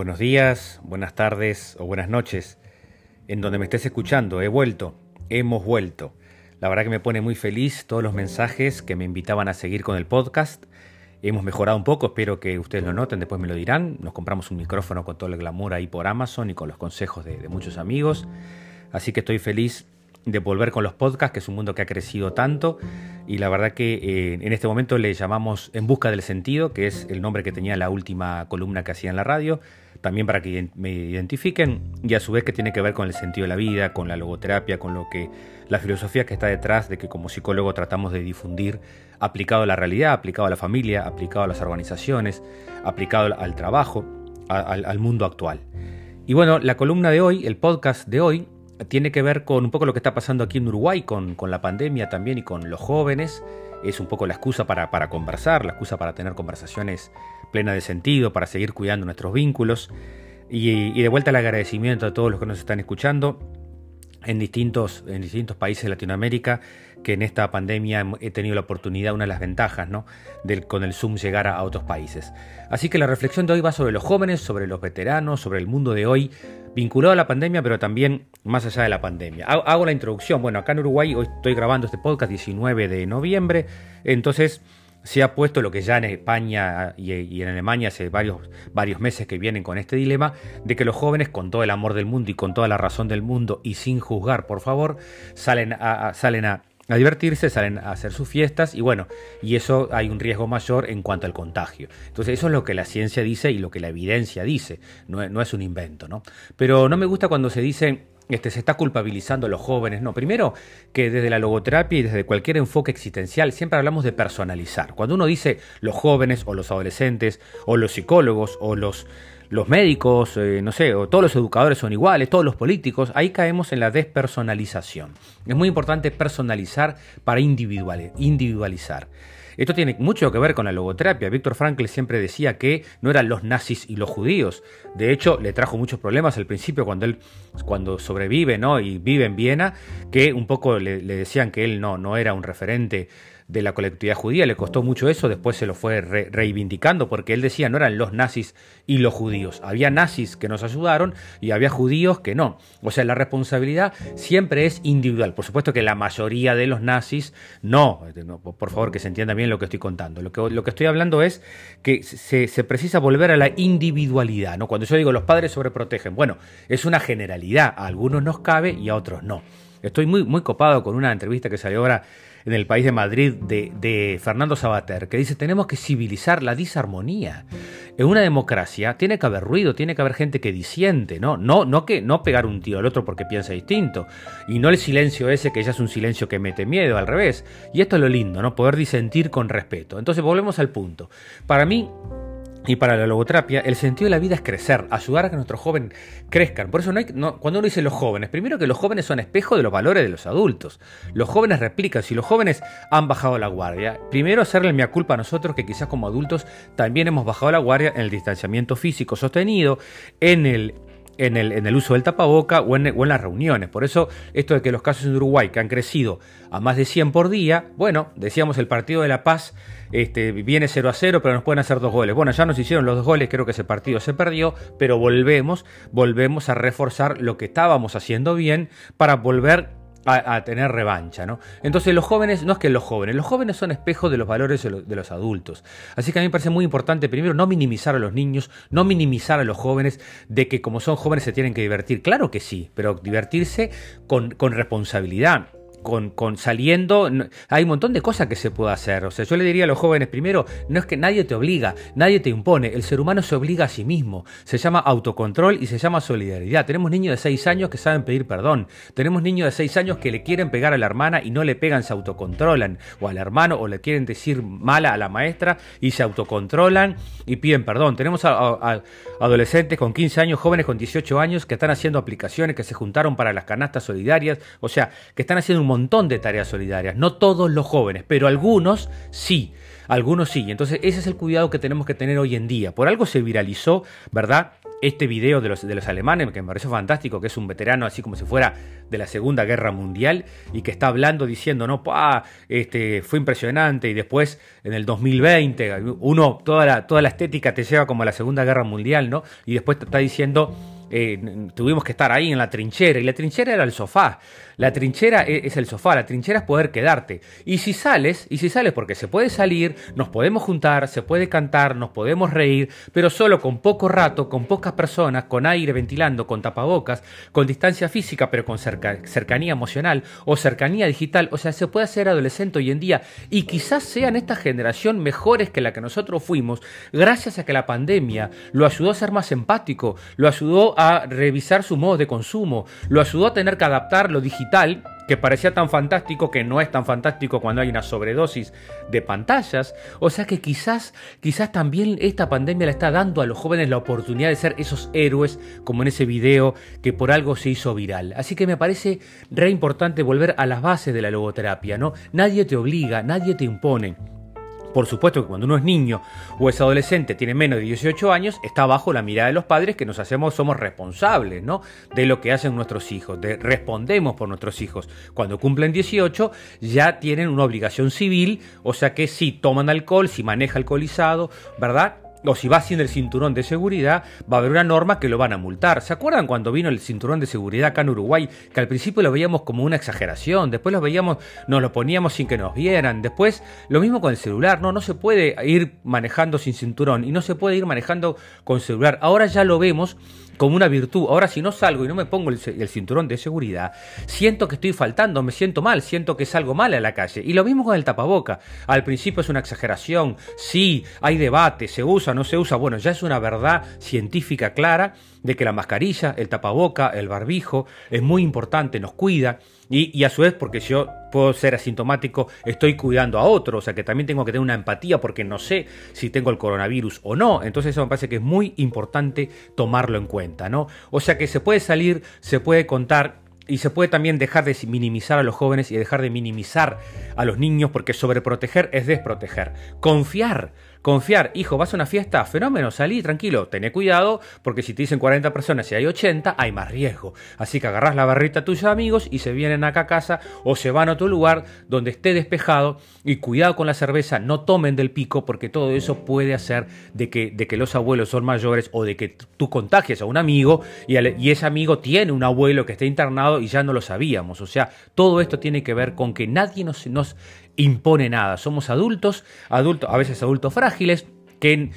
Buenos días, buenas tardes o buenas noches. En donde me estés escuchando, he vuelto, hemos vuelto. La verdad que me pone muy feliz todos los mensajes que me invitaban a seguir con el podcast. Hemos mejorado un poco, espero que ustedes lo noten, después me lo dirán. Nos compramos un micrófono con todo el glamour ahí por Amazon y con los consejos de, muchos amigos. Así que estoy feliz de volver con los podcasts, que es un mundo que ha crecido tanto. Y la verdad que eh, en este momento le llamamos En Busca del Sentido, que es el nombre que tenía la última columna que hacía en la radio, también para que me identifiquen, y a su vez que tiene que ver con el sentido de la vida, con la logoterapia, con lo que la filosofía que está detrás de que como psicólogo tratamos de difundir aplicado a la realidad, aplicado a la familia, aplicado a las organizaciones, aplicado al trabajo, al, mundo actual. Y bueno, la columna de hoy, el podcast de hoy, tiene que ver con un poco lo que está pasando aquí en Uruguay con, la pandemia también y con los jóvenes. Es un poco la excusa para conversar, la excusa para tener conversaciones plenas de sentido, para seguir cuidando nuestros vínculos. Y, de vuelta el agradecimiento a todos los que nos están escuchando en distintos, en distintos países de Latinoamérica que en esta pandemia he tenido la oportunidad, una de las ventajas, ¿no? Con el Zoom llegar a, otros países. Así que la reflexión de hoy va sobre los jóvenes, sobre los veteranos, sobre el mundo de hoy, vinculado a la pandemia, pero también más allá de la pandemia. Hago la introducción. Bueno, acá en Uruguay hoy estoy grabando este podcast 19 de noviembre, entonces se ha puesto lo que ya en España y, en Alemania hace varios, varios meses que vienen con este dilema, de que los jóvenes con todo el amor del mundo y con toda la razón del mundo y sin juzgar, por favor, salen a, salen a, a, divertirse, salen a hacer sus fiestas y bueno, y eso hay un riesgo mayor en cuanto al contagio. Entonces eso es lo que la ciencia dice y lo que la evidencia dice, no, no es un invento, ¿no? Pero no me gusta cuando se dice este, se está culpabilizando a los jóvenes. No, primero que desde la logoterapia y desde cualquier enfoque existencial siempre hablamos de personalizar. Cuando uno dice los jóvenes o los adolescentes o los psicólogos o los, los médicos, eh, no sé, o todos los educadores son iguales, todos los políticos, ahí caemos en la despersonalización. Es muy importante personalizar para individualizar. Esto tiene mucho que ver con la logoterapia. Víctor Frankl siempre decía que no eran los nazis y los judíos. De hecho, le trajo muchos problemas al principio cuando él cuando sobrevive ¿no? y vive en Viena, que un poco le, le decían que él no, no era un referente de la colectividad judía, le costó mucho eso, después se lo fue re reivindicando, porque él decía no eran los nazis y los judíos, había nazis que nos ayudaron y había judíos que no. O sea, la responsabilidad siempre es individual. Por supuesto que la mayoría de los nazis no, no por favor que se entienda bien lo que estoy contando. Lo que, lo que estoy hablando es que se, se precisa volver a la individualidad. ¿no? Cuando yo digo los padres sobreprotegen, bueno, es una generalidad, a algunos nos cabe y a otros no. Estoy muy, muy copado con una entrevista que salió ahora en el país de Madrid de, Fernando Sabater, que dice tenemos que civilizar la disarmonía. En una democracia tiene que haber ruido, tiene que haber gente que disiente, ¿no? No, no que no pegar un tiro al otro porque piensa distinto. Y no el silencio ese que ya es un silencio que mete miedo, al revés. Y esto es lo lindo, ¿no? Poder disentir con respeto. Entonces volvemos al punto. Para mí, y para la logoterapia, el sentido de la vida es crecer, ayudar a que nuestros jóvenes crezcan. Por eso no hay, no, cuando uno dice los jóvenes, primero que los jóvenes son espejo de los valores de los adultos. Los jóvenes replican, si los jóvenes han bajado la guardia, primero hacerle mea culpa a nosotros que quizás como adultos también hemos bajado la guardia en el distanciamiento físico sostenido, en el en el, en el, uso del tapaboca o en, o en, las reuniones. Por eso, esto de que los casos en Uruguay, que han crecido a más de 100 por día, bueno, decíamos el Partido de la Paz este, viene 0 a 0, pero nos pueden hacer dos goles. Bueno, ya nos hicieron los dos goles, creo que ese partido se perdió, pero volvemos, volvemos a reforzar lo que estábamos haciendo bien para volver a, tener revancha, ¿no? Entonces los jóvenes, no es que los jóvenes, los jóvenes son espejos de los valores de los, de los, adultos. Así que a mí me parece muy importante, primero, no minimizar a los niños, no minimizar a los jóvenes de que como son jóvenes se tienen que divertir. Claro que sí, pero divertirse con, con responsabilidad con, con, saliendo, hay un montón de cosas que se puede hacer. O sea, yo le diría a los jóvenes primero, no es que nadie te obliga, nadie te impone, el ser humano se obliga a sí mismo. Se llama autocontrol y se llama solidaridad. Tenemos niños de 6 años que saben pedir perdón. Tenemos niños de 6 años que le quieren pegar a la hermana y no le pegan, se autocontrolan. O al hermano, o le quieren decir mala a la maestra y se autocontrolan y piden perdón. Tenemos a, adolescentes con 15 años, jóvenes con 18 años que están haciendo aplicaciones, que se juntaron para las canastas solidarias, o sea, que están haciendo un montón de tareas solidarias, no todos los jóvenes, pero algunos sí. Algunos sí. Entonces, ese es el cuidado que tenemos que tener hoy en día. Por algo se viralizó, ¿verdad? Este video de los, de los alemanes, que me pareció fantástico, que es un veterano así como si fuera de la Segunda Guerra Mundial y que está hablando diciendo, no, pa, este, fue impresionante y después en el 2020, uno, toda la, toda la estética te lleva como a la Segunda Guerra Mundial, ¿no? Y después te está diciendo eh, tuvimos que estar ahí en la trinchera y la trinchera era el sofá. La trinchera e, es el sofá, la trinchera es poder quedarte. Y si sales, y si sales porque se puede salir, nos podemos juntar, se puede cantar, nos podemos reír, pero solo con poco rato, con pocas personas, con aire ventilando, con tapabocas, con distancia física, pero con cercanía emocional o cercanía digital. O sea, se puede hacer adolescente hoy en día y quizás sean esta generación mejores que la que nosotros fuimos, gracias a que la pandemia lo ayudó a ser más empático, lo ayudó a revisar su modo de consumo, lo ayudó a tener que adaptar lo digital, que parecía tan fantástico que no es tan fantástico cuando hay una sobredosis de pantallas. O sea que quizás, quizás también esta pandemia le está dando a los jóvenes la oportunidad de ser esos héroes, como en ese video que por algo se hizo viral. Así que me parece re importante volver a las bases de la logoterapia, ¿no? Nadie te obliga, nadie te impone. Por supuesto que cuando uno es niño o es adolescente, tiene menos de 18 años, está bajo la mirada de los padres que nos hacemos, somos responsables, ¿no? De lo que hacen nuestros hijos, de respondemos por nuestros hijos. Cuando cumplen 18 ya tienen una obligación civil, o sea que si toman alcohol, si maneja alcoholizado, ¿verdad? O si va sin el cinturón de seguridad, va a haber una norma que lo van a multar. ¿Se acuerdan cuando vino el cinturón de seguridad acá en Uruguay? Que al principio lo veíamos como una exageración, después lo veíamos, nos lo poníamos sin que nos vieran, después lo mismo con el celular, no, no se puede ir manejando sin cinturón y no se puede ir manejando con celular. Ahora ya lo vemos como una virtud. Ahora si no salgo y no me pongo el, cinturón de seguridad, siento que estoy faltando, me siento mal, siento que salgo mal a la calle. Y lo mismo con el tapaboca. Al principio es una exageración, sí, hay debate, se usa, no se usa. Bueno, ya es una verdad científica clara de que la mascarilla, el tapaboca, el barbijo es muy importante, nos cuida. Y, a su vez, porque yo puedo ser asintomático, estoy cuidando a otro, o sea que también tengo que tener una empatía porque no sé si tengo el coronavirus o no. Entonces eso me parece que es muy importante tomarlo en cuenta, ¿no? O sea que se puede salir, se puede contar y se puede también dejar de minimizar a los jóvenes y dejar de minimizar a los niños porque sobreproteger es desproteger. Confiar Confiar, hijo, vas a una fiesta, fenómeno, salí tranquilo, tené cuidado, porque si te dicen 40 personas y hay 80, hay más riesgo. Así que agarrás la barrita a tus amigos y se vienen acá a casa o se van a otro lugar donde esté despejado y cuidado con la cerveza, no tomen del pico porque todo eso puede hacer de que, de que los abuelos son mayores o de que tú contagies a un amigo y, ese amigo tiene un abuelo que está internado y ya no lo sabíamos. O sea, todo esto tiene que ver con que nadie nos impone nada. Somos adultos, adultos, a veces adultos frágiles, que,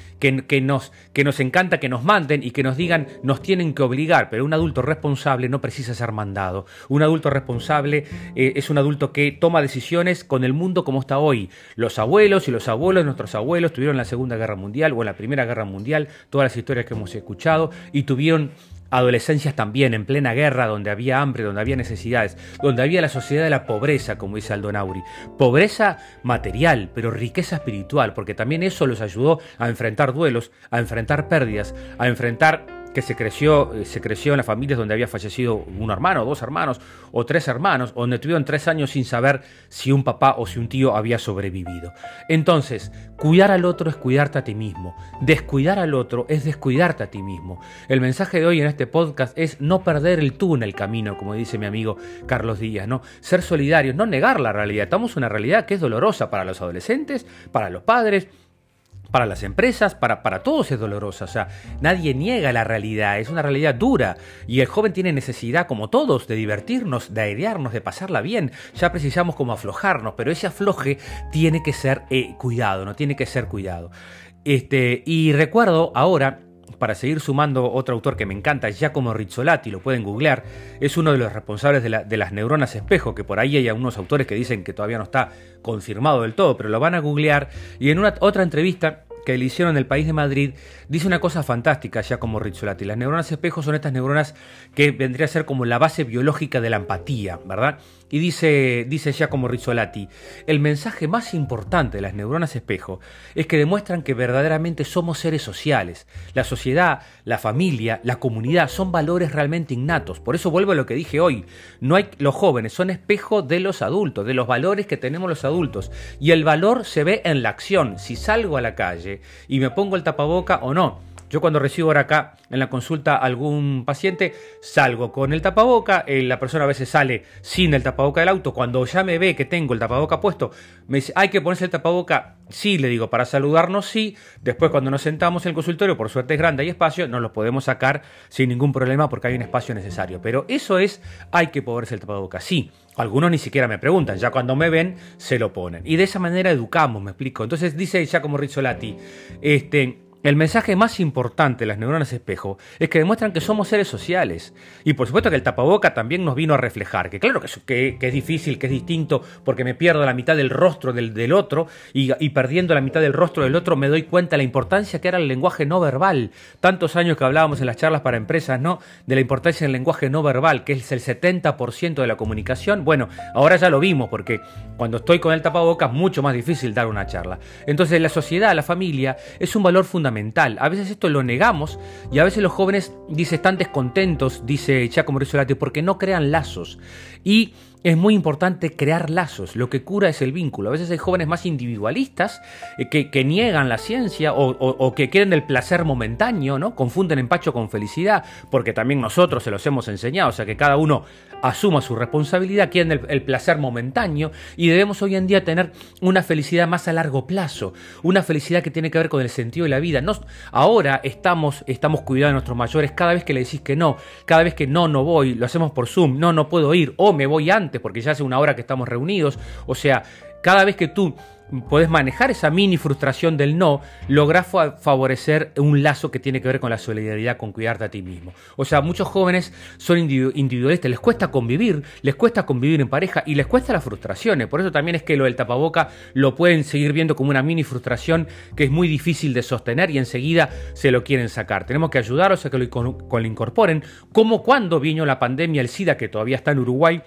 que, nos, que, nos, encanta que nos manden y que nos digan nos tienen que obligar, pero un adulto responsable no precisa ser mandado. Un adulto responsable eh, es un adulto que toma decisiones con el mundo como está hoy. Los abuelos y los abuelos, nuestros abuelos, tuvieron la Segunda Guerra Mundial o la Primera Guerra Mundial, todas las historias que hemos escuchado, y tuvieron adolescencias también en plena guerra, donde había hambre, donde había necesidades, donde había la sociedad de la pobreza, como dice Aldo Nauri. Pobreza material, pero riqueza espiritual, porque también eso los ayudó a enfrentar duelos, a enfrentar pérdidas, a enfrentar que se creció, eh, se creció en las familias donde había fallecido un hermano, dos hermanos o tres hermanos, donde tuvieron tres años sin saber si un papá o si un tío había sobrevivido. Entonces, cuidar al otro es cuidarte a ti mismo. Descuidar al otro es descuidarte a ti mismo. El mensaje de hoy en este podcast es no perder el tú en el camino, como dice mi amigo Carlos Díaz, ¿no? Ser solidarios, no negar la realidad. Estamos en una realidad que es dolorosa para los adolescentes, para los padres, para las empresas, para, para todos es dolorosa. O sea, nadie niega la realidad, es una realidad dura. Y el joven tiene necesidad, como todos, de divertirnos, de airearnos, de pasarla bien. Ya precisamos como aflojarnos, pero ese afloje tiene que ser eh, cuidado, no tiene que ser cuidado. Este, y recuerdo ahora para seguir sumando otro autor que me encanta, Giacomo Rizzolatti, lo pueden googlear, es uno de los responsables de, las neuronas espejo, que por ahí hay algunos autores que dicen que todavía no está confirmado del todo, pero lo van a googlear, y en una otra entrevista que le hicieron en el país de Madrid, dice una cosa fantástica ya como Rizzolatti. Las neuronas espejo son estas neuronas que vendría a ser como la base biológica de la empatía, ¿verdad? Y dice, dice Giacomo Rizzolatti, el mensaje más importante de las neuronas espejo es que demuestran que verdaderamente somos seres sociales. La sociedad, la familia, la comunidad son valores realmente innatos. Por eso vuelvo a lo que dije hoy. No hay, los jóvenes son espejo de los adultos, de los valores que tenemos los adultos. Y el valor se ve en la acción. Si salgo a la calle y me pongo el tapaboca o no. Yo cuando recibo ahora acá en la consulta algún paciente, salgo con el tapaboca, eh, la persona a veces sale sin el tapaboca del auto, cuando ya me ve que tengo el tapaboca puesto, me dice, hay que ponerse el tapaboca, sí, le digo, para saludarnos, sí, después cuando nos sentamos en el consultorio, por suerte es grande, hay espacio, nos lo podemos sacar sin ningún problema porque hay un espacio necesario, pero eso es, hay que ponerse el tapaboca, sí. Algunos ni siquiera me preguntan, ya cuando me ven se lo ponen. Y de esa manera educamos, me explico. Entonces dice ya como Rizzolatti, este, el mensaje más importante de las neuronas espejo es que demuestran que somos seres sociales. Y por supuesto que el tapaboca también nos vino a reflejar, que claro que, es difícil, que es distinto, porque me pierdo la mitad del rostro del, otro y, perdiendo la mitad del rostro del otro me doy cuenta de la importancia que era el lenguaje no verbal. Tantos años que hablábamos en las charlas para empresas, ¿no? De la importancia del lenguaje no verbal, que es el 70% de la comunicación. Bueno, ahora ya lo vimos, porque cuando estoy con el tapaboca es mucho más difícil dar una charla. Entonces la sociedad, la familia, es un valor fundamental a veces esto lo negamos y a veces los jóvenes dice, están descontentos, dice Giacomo Rizzolatti, porque no crean lazos. Y es muy importante crear lazos. Lo que cura es el vínculo. A veces hay jóvenes más individualistas eh, que, niegan la ciencia o, que quieren el placer momentáneo, ¿no? Confunden empacho con felicidad, porque también nosotros se los hemos enseñado. O sea, que cada uno asuma su responsabilidad, quieren el, placer momentáneo y debemos hoy en día tener una felicidad más a largo plazo, una felicidad que tiene que ver con el sentido de la vida. ahora estamos, estamos cuidando a nuestros mayores cada vez que le decís que no, cada vez que no, no voy, lo hacemos por Zoom, no, no puedo ir, o me voy antes porque ya hace una hora que estamos reunidos. O sea, cada vez que tú podés manejar esa mini frustración del no, lográs favorecer un lazo que tiene que ver con la solidaridad, con cuidarte a ti mismo. O sea, muchos jóvenes son individualistas, les cuesta convivir, les cuesta convivir en pareja y les cuesta las frustraciones. Por eso también es que lo del tapaboca lo pueden seguir viendo como una mini frustración que es muy difícil de sostener y enseguida se lo quieren sacar. Tenemos que ayudarlos a que lo, incorporen, como cuando vino la pandemia, el SIDA, que todavía está en Uruguay,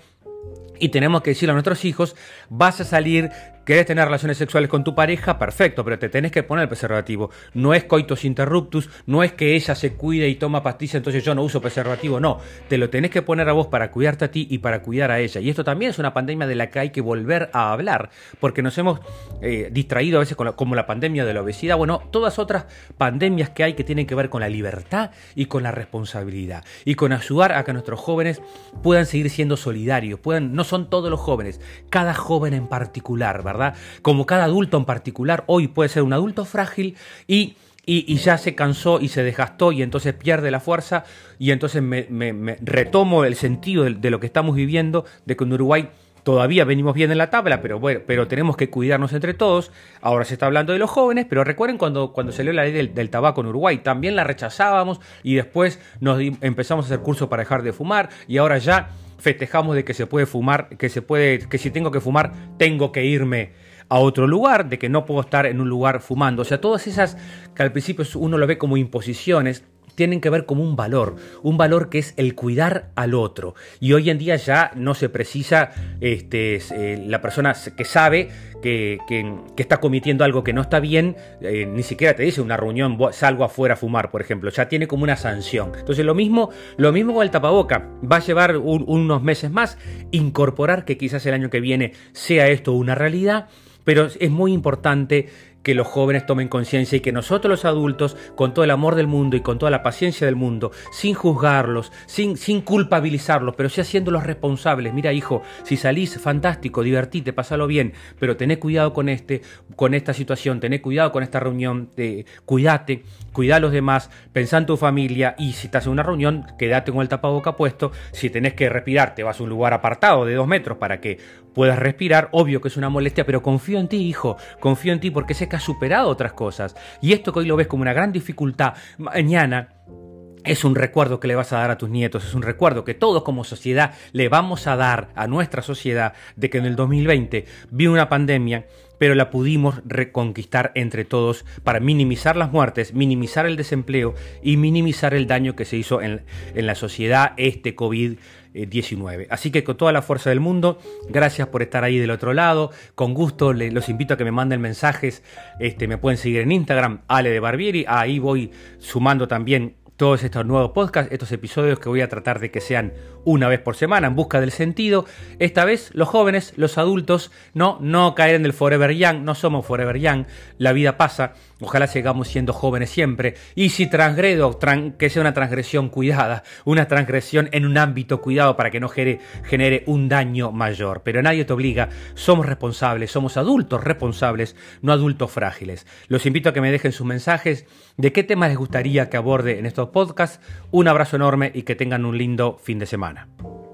y tenemos que decirle a nuestros hijos, vas a salir ¿Querés tener relaciones sexuales con tu pareja? Perfecto, pero te tenés que poner el preservativo. No es coitus interruptus, no es que ella se cuide y toma pastillas, entonces yo no uso preservativo, no. Te lo tenés que poner a vos para cuidarte a ti y para cuidar a ella. Y esto también es una pandemia de la que hay que volver a hablar, porque nos hemos eh, distraído a veces como la pandemia de la obesidad, bueno, todas otras pandemias que hay que tienen que ver con la libertad y con la responsabilidad y con ayudar a que nuestros jóvenes puedan seguir siendo solidarios, puedan, no son todos los jóvenes, cada joven en particular, ¿verdad? Como cada adulto en particular, hoy puede ser un adulto frágil y y, ya se cansó y se desgastó y entonces pierde la fuerza y entonces me, retomo el sentido de, lo que estamos viviendo, de que en Uruguay todavía venimos bien en la tabla, pero bueno, pero tenemos que cuidarnos entre todos. Ahora se está hablando de los jóvenes, pero recuerden cuando, cuando salió la ley del, tabaco en Uruguay, también la rechazábamos y después nos empezamos a hacer cursos para dejar de fumar y ahora ya festejamos de que se puede fumar, que se puede, que si tengo que fumar, tengo que irme a otro lugar, de que no puedo estar en un lugar fumando. O sea, todas esas que al principio uno lo ve como imposiciones, tienen que ver como un valor, un valor que es el cuidar al otro. Y hoy en día ya no se precisa este, eh, la persona que sabe que, está cometiendo algo que no está bien, eh, ni siquiera te dice una reunión, salgo afuera a fumar, por ejemplo, ya tiene como una sanción. Entonces lo mismo, lo mismo con el tapaboca, va a llevar unos meses más, incorporar que quizás el año que viene sea esto una realidad, pero es muy importante que los jóvenes tomen conciencia y que nosotros los adultos, con todo el amor del mundo y con toda la paciencia del mundo, sin juzgarlos, sin, sin culpabilizarlos, pero sí haciéndolos responsables. Mira, hijo, si salís, fantástico, divertite, pasalo bien, pero tené cuidado con este, con esta situación, tené cuidado con esta reunión, de, cuídate, cuida a los demás, pensá en tu familia y si estás en una reunión, quédate con el tapaboca puesto. Si tenés que respirar, te vas a un lugar apartado de dos metros para que puedas respirar. Obvio que es una molestia, pero confío en ti, hijo, confío en ti porque ese superado otras cosas. Y esto que hoy lo ves como una gran dificultad, mañana es un recuerdo que le vas a dar a tus nietos, es un recuerdo que todos como sociedad le vamos a dar a nuestra sociedad de que en el 2020 vino una pandemia, pero la pudimos reconquistar entre todos para minimizar las muertes, minimizar el desempleo y minimizar el daño que se hizo en, en la sociedad este COVID 19. Así que con toda la fuerza del mundo, gracias por estar ahí del otro lado. Con gusto los invito a que me manden mensajes. Este, me pueden seguir en Instagram, Ale de Barbieri. Ahí voy sumando también todos estos nuevos podcasts, estos episodios que voy a tratar de que sean una vez por semana en busca del sentido. Esta vez los jóvenes, los adultos, no, no caer en el forever young, no somos forever young, la vida pasa, ojalá sigamos siendo jóvenes siempre. Y si transgredo, que sea una transgresión cuidada, una transgresión en un ámbito cuidado para que no genere, un daño mayor. Pero nadie te obliga, somos responsables, somos adultos responsables, no adultos frágiles. Los invito a que me dejen sus mensajes de qué temas les gustaría que aborde en estos podcasts. Un abrazo enorme y que tengan un lindo fin de semana.